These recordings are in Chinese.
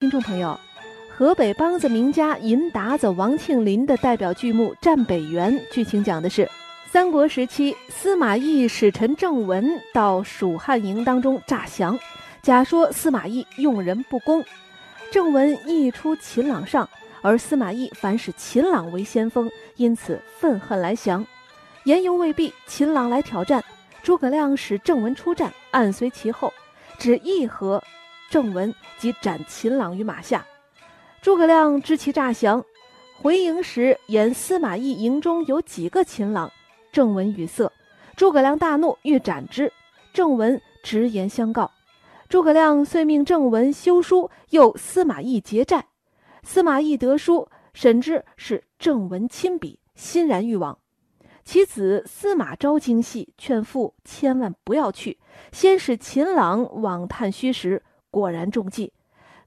听众朋友，河北梆子名家银达子王庆林的代表剧目《战北原》，剧情讲的是三国时期司马懿使臣郑文到蜀汉营当中诈降，假说司马懿用人不公，郑文一出秦朗上，而司马懿反使秦朗为先锋，因此愤恨来降。言犹未毕，秦朗来挑战，诸葛亮使郑文出战，暗随其后，只议和。郑文即斩秦朗于马下，诸葛亮知其诈降，回营时言司马懿营中有几个秦朗，郑文语塞，诸葛亮大怒，欲斩之。郑文直言相告，诸葛亮遂命郑文修书，诱司马懿结寨。司马懿得书，审之是郑文亲笔，欣然欲往。其子司马昭精细，劝父千万不要去，先使秦朗往探虚实。果然中计，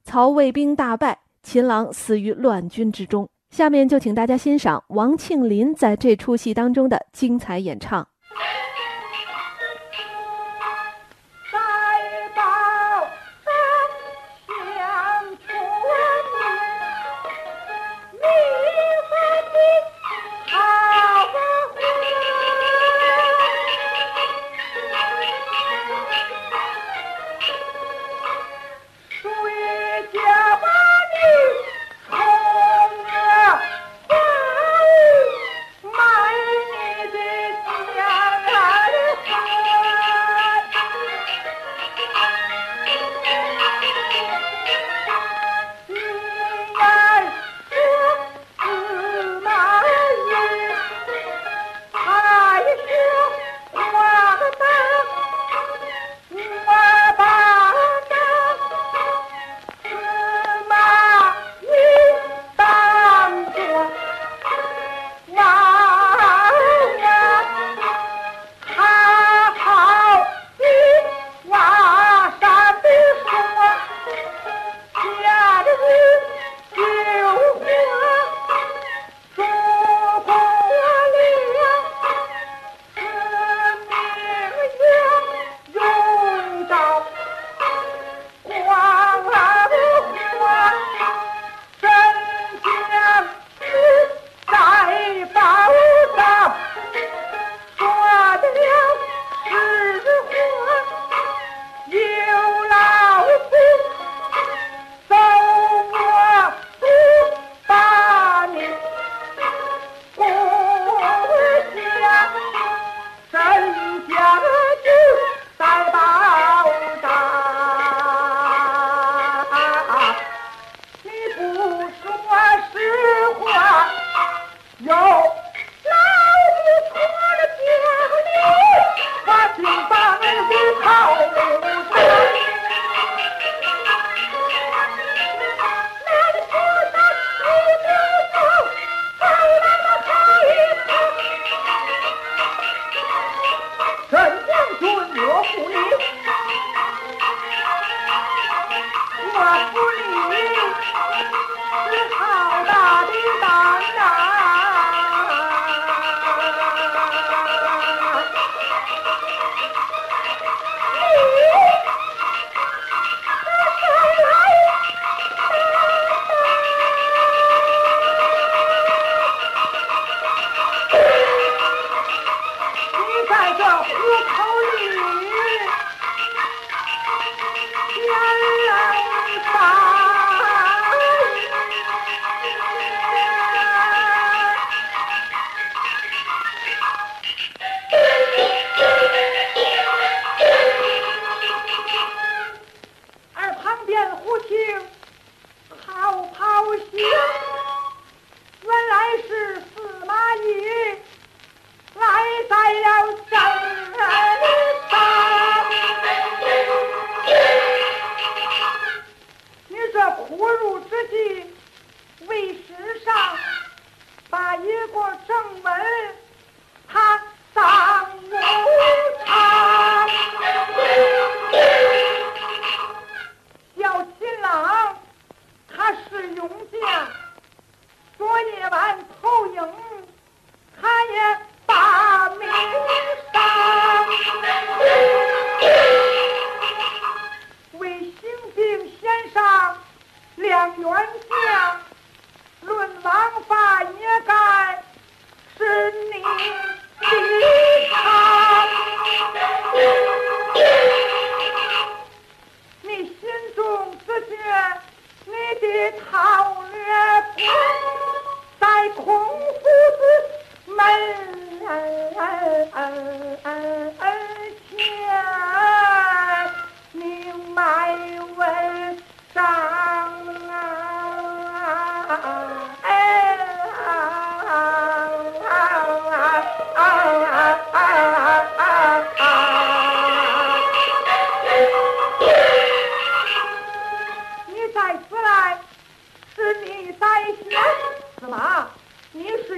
曹魏兵大败，秦朗死于乱军之中。下面就请大家欣赏王庆林在这出戏当中的精彩演唱。What? 为世上把一个正门。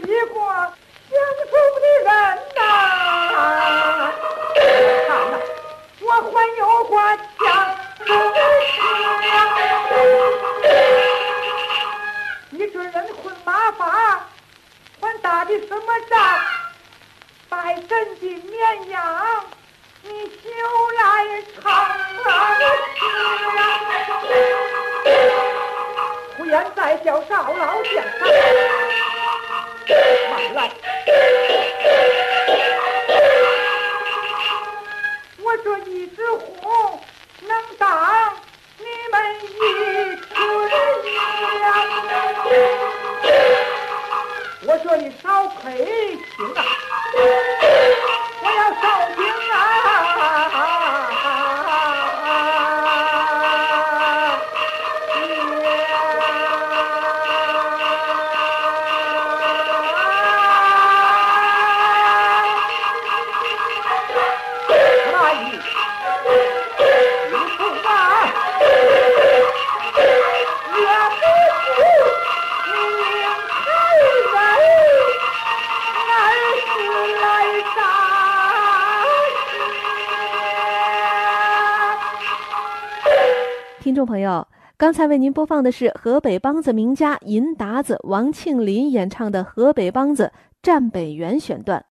一个相熟的人呐。我还有过相熟的事。你这人混马法，还打的什么仗？拜神的绵羊，你休来唱不言再叫赵老见上，慢来。听众朋友，刚才为您播放的是河北梆子名家银达子王庆林演唱的河北梆子《战北原》选段。